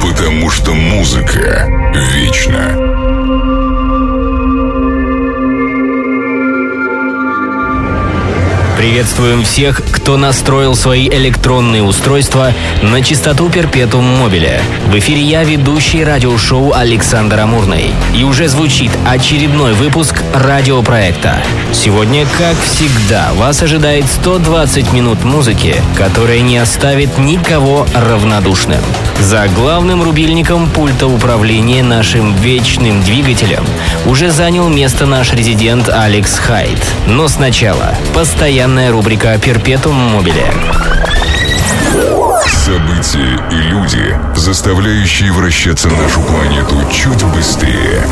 потому что музыка вечна. Приветствуем всех, кто настроил свои электронные устройства на частоту Перпетум Мобиле. В эфире я, ведущий радиошоу Александр Амурный. И уже звучит очередной выпуск радиопроекта. Сегодня, как всегда, вас ожидает 120 минут музыки, которая не оставит никого равнодушным. За главным рубильником пульта управления нашим вечным двигателем уже занял место наш резидент Алекс Хайт. Но сначала постоянная рубрика «Перпетум мобиле». События и люди, заставляющие вращаться нашу планету чуть быстрее.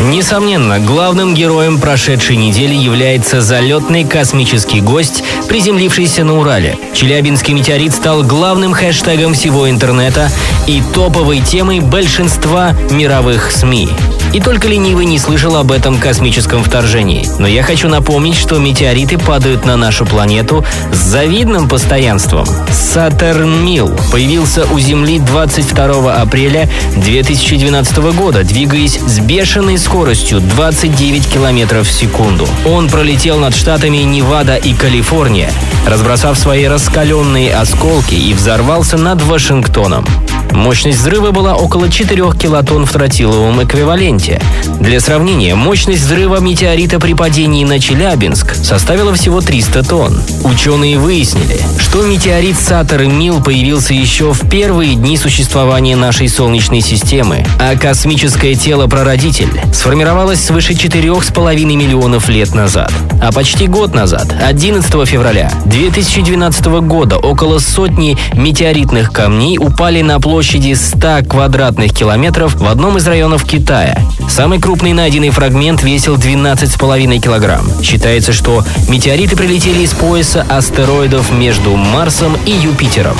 Несомненно, главным героем прошедшей недели является залетный космический гость, приземлившийся на Урале. Челябинский метеорит стал главным хэштегом всего интернета и топовой темой большинства мировых СМИ. И только ленивый не слышал об этом космическом вторжении. Но я хочу напомнить, что метеориты падают на нашу планету с завидным постоянством. Сатурн Мил появился у Земли 22 апреля 2012 года, двигаясь с бешеной скоростью 29 километров в секунду. Он пролетел над штатами Невада и Калифорния, разбросав свои раскаленные осколки и взорвался над Вашингтоном. Мощность взрыва была около 4 килотонн в тротиловом эквиваленте. Для сравнения, мощность взрыва метеорита при падении на Челябинск составила всего 300 тонн. Ученые выяснили, что метеорит Сатор Мил появился еще в первые дни существования нашей Солнечной системы, а космическое тело-прародитель сформировалось свыше 4,5 миллионов лет назад. А почти год назад, 11 февраля 2012 года, около сотни метеоритных камней упали на площади 100 квадратных километров в одном из районов Китая. Самый крупный найденный фрагмент весил 12,5 килограмм. Считается, что метеориты прилетели из пояса астероидов между Марсом и Юпитером.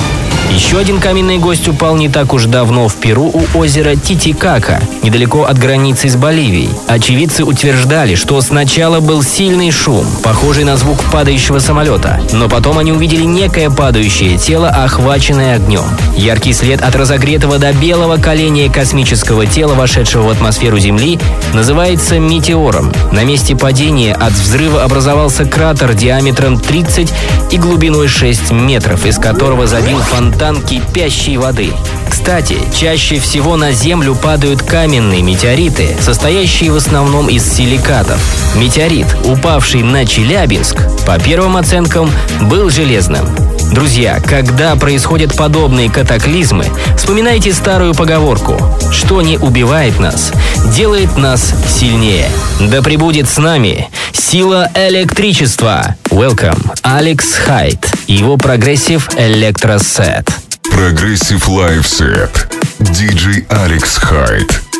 Еще один каменный гость упал не так уж давно в Перу у озера Титикака, недалеко от границы с Боливией. Очевидцы утверждали, что сначала был сильный шум, похожий на звук падающего самолета, но потом они увидели некое падающее тело, охваченное огнем. Яркий след от разогретого до белого коленя космического тела, вошедшего в атмосферу Земли, называется метеором. На месте падения от взрыва образовался кратер диаметром 30 и глубиной 6 метров, из которого забил фонтан кипящей воды. Кстати, чаще всего на Землю падают каменные метеориты, состоящие в основном из силикатов. Метеорит, упавший на Челябинск, по первым оценкам, был железным. Друзья, когда происходят подобные катаклизмы, вспоминайте старую поговорку «Что не убивает нас, делает нас сильнее». Да пребудет с нами сила электричества. Welcome, Алекс Хайт и его progressive electro сет. Прогрессив Set. DJ Алекс Хайт.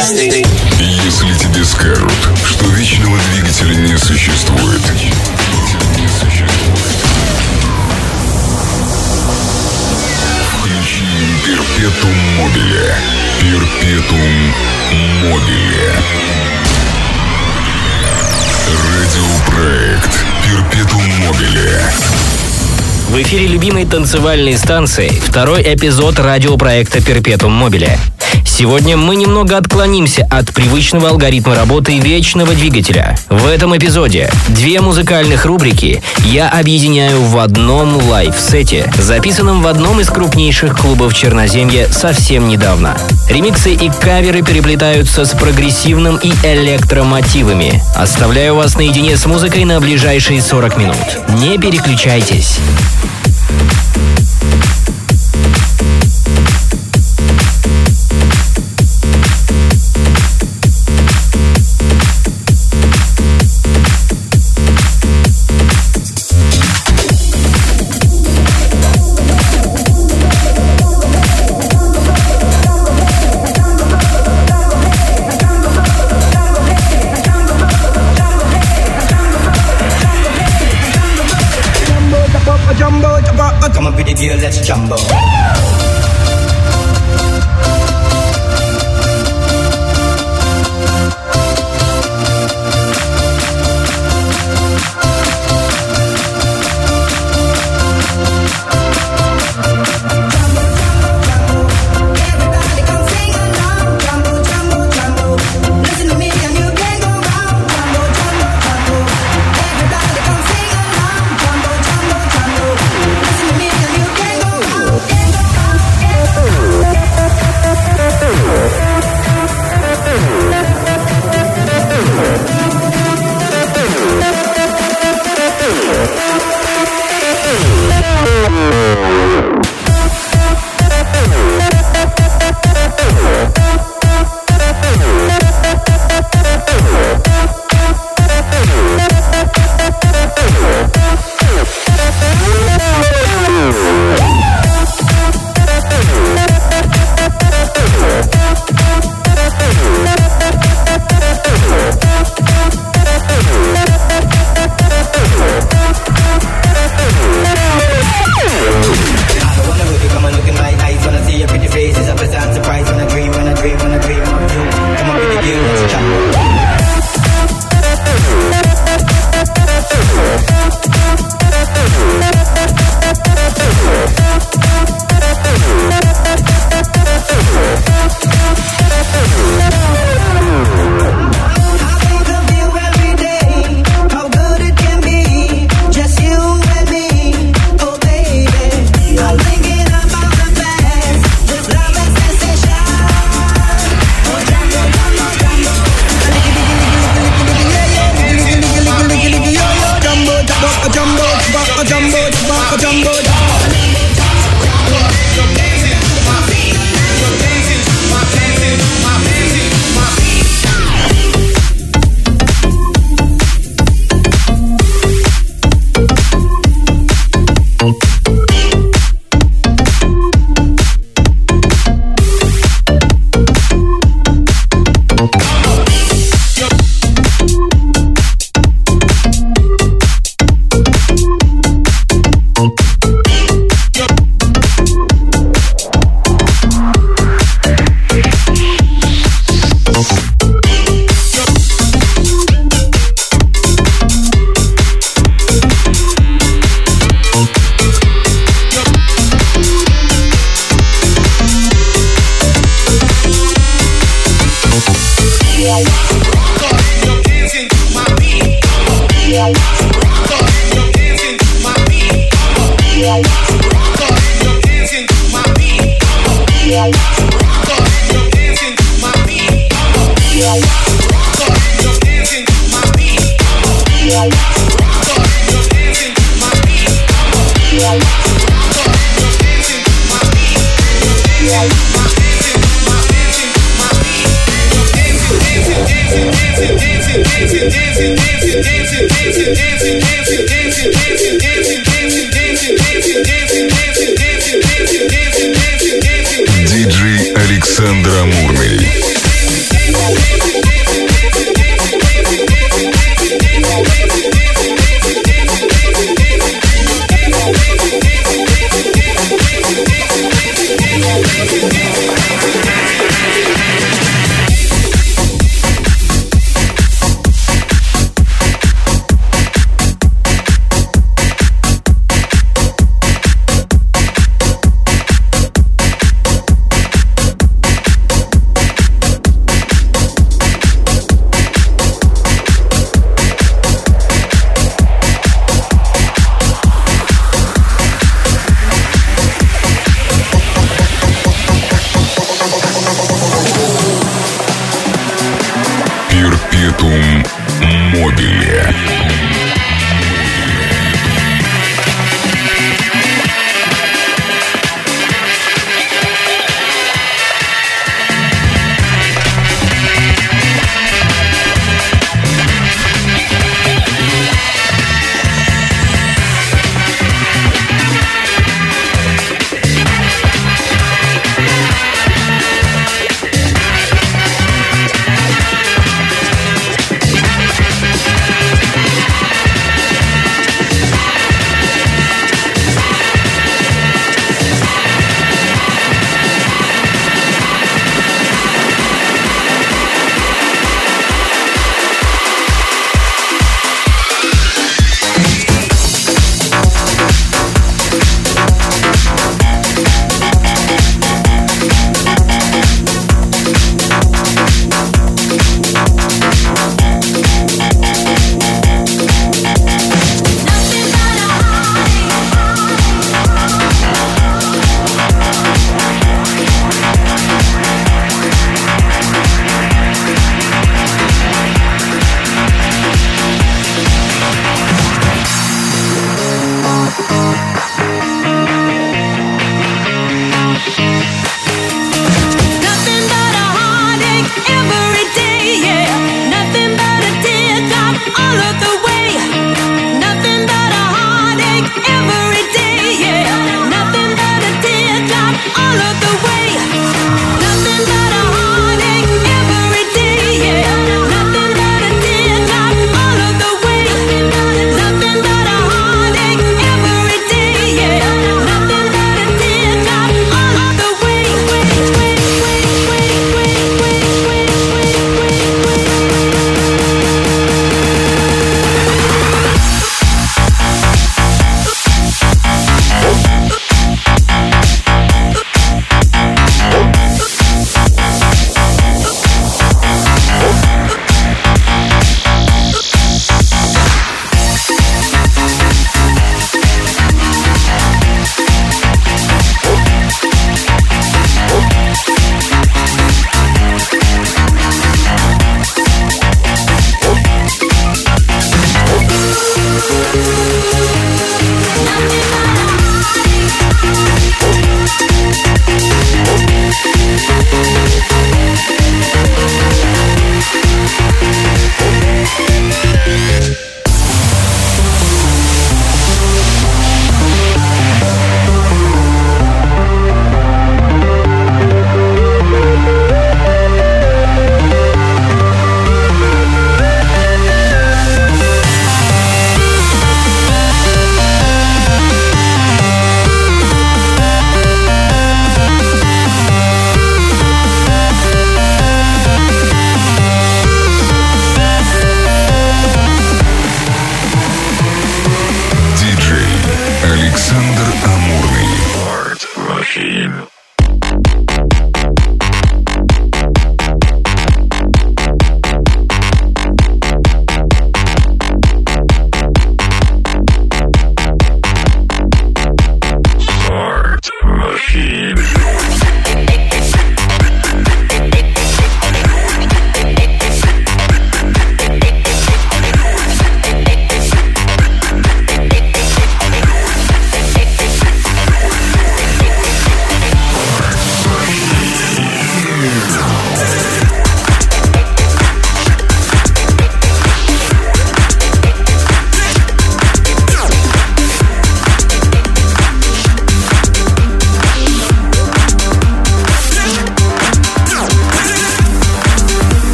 Если тебе скажут, что вечного двигателя не существует, включи Перпетум Мобиле. Перпетум Мобиле. Радиопроект Перпетум Мобиле. В эфире любимой танцевальной станции второй эпизод радиопроекта «Перпетум Мобиле». Сегодня мы немного отклонимся от привычного алгоритма работы вечного двигателя. В этом эпизоде две музыкальных рубрики я объединяю в одном live-сете, записанном в одном из крупнейших клубов Черноземья совсем недавно. Ремиксы и каверы переплетаются с прогрессивным и электромотивами. Оставляю вас наедине с музыкой на ближайшие 40 минут. Не переключайтесь. Jumbo.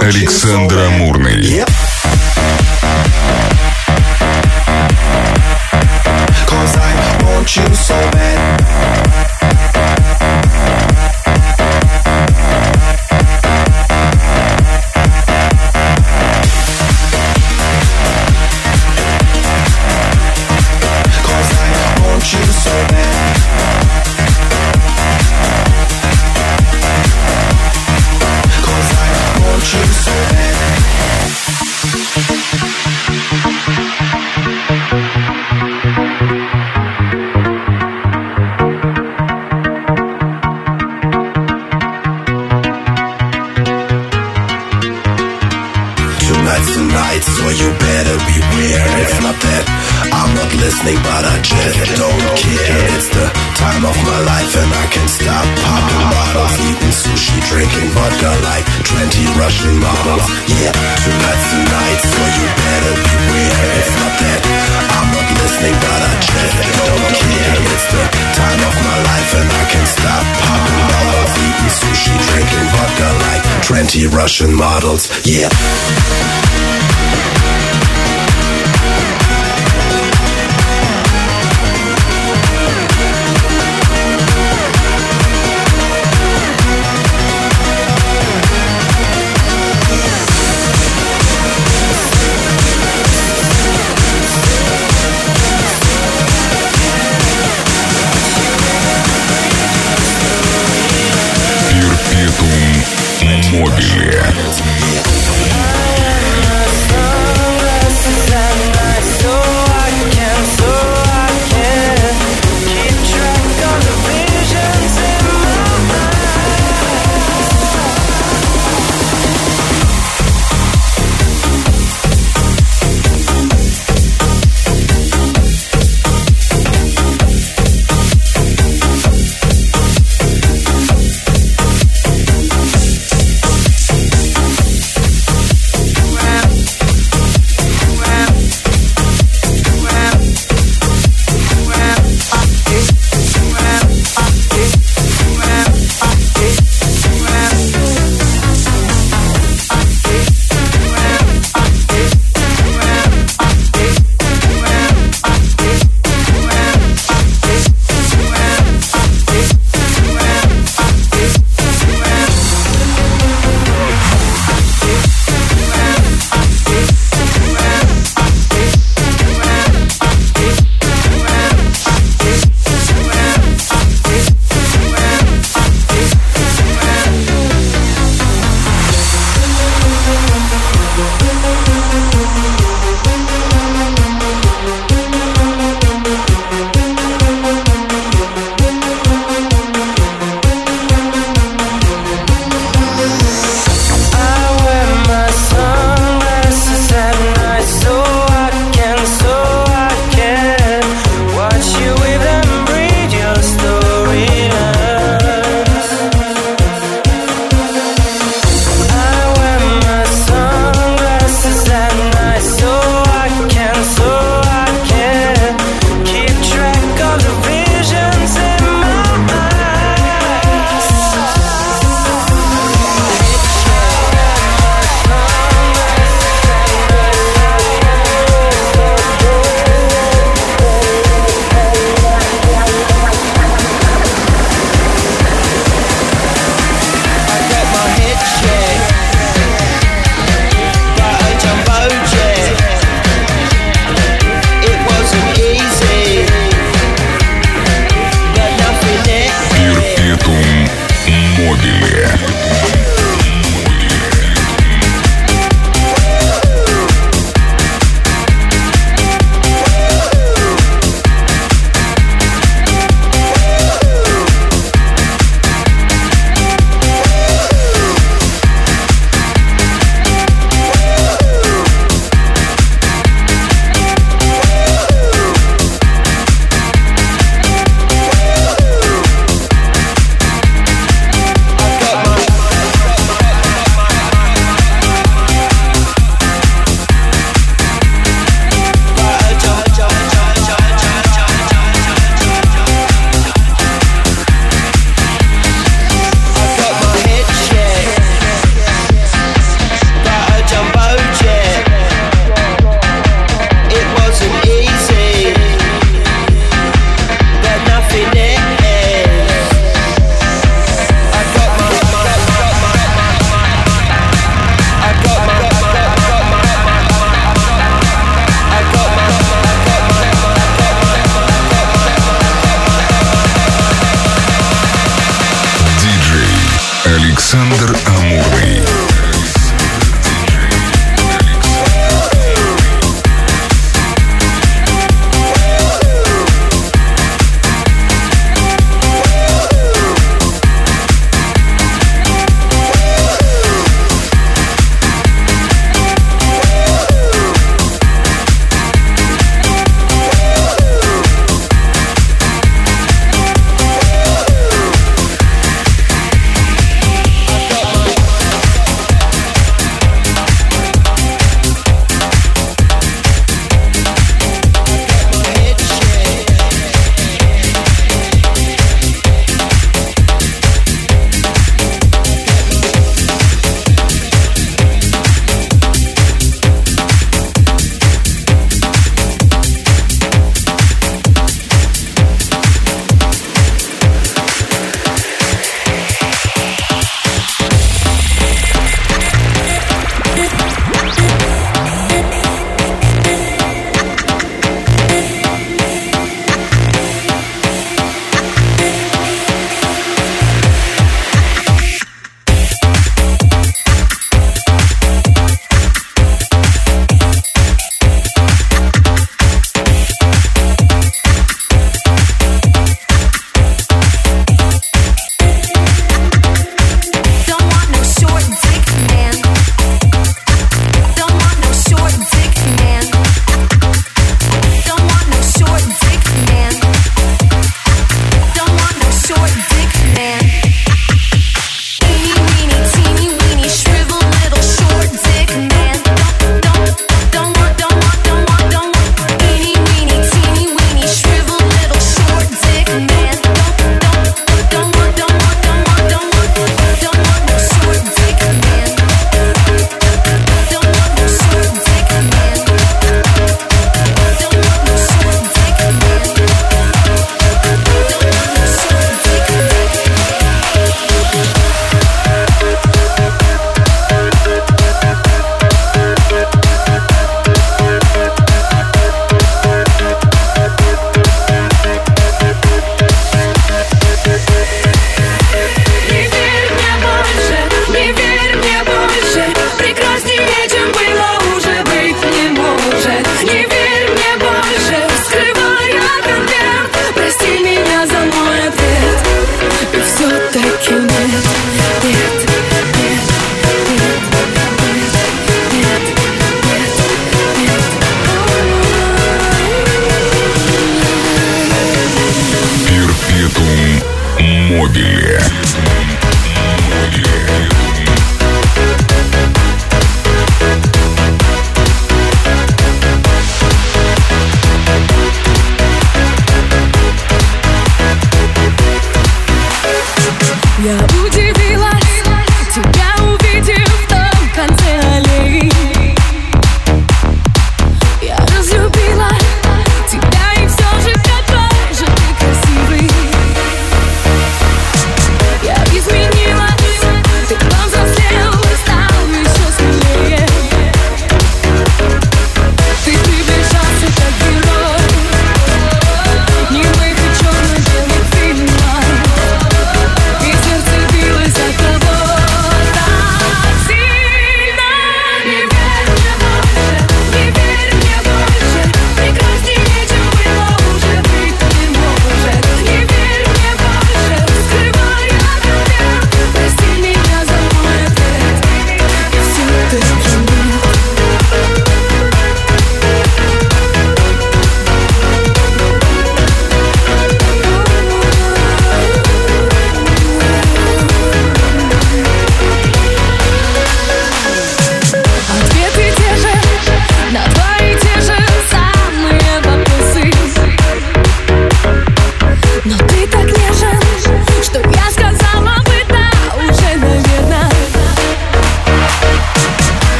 Александр Амурный. Yep. Russian models. Yeah.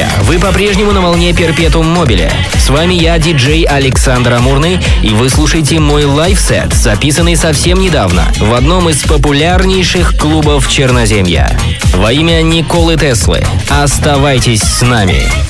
друзья, вы по-прежнему на волне Перпетум Мобиле. С вами я, диджей Александр Амурный, и вы слушаете мой лайфсет, записанный совсем недавно в одном из популярнейших клубов Черноземья. Во имя Николы Теслы. Оставайтесь с нами.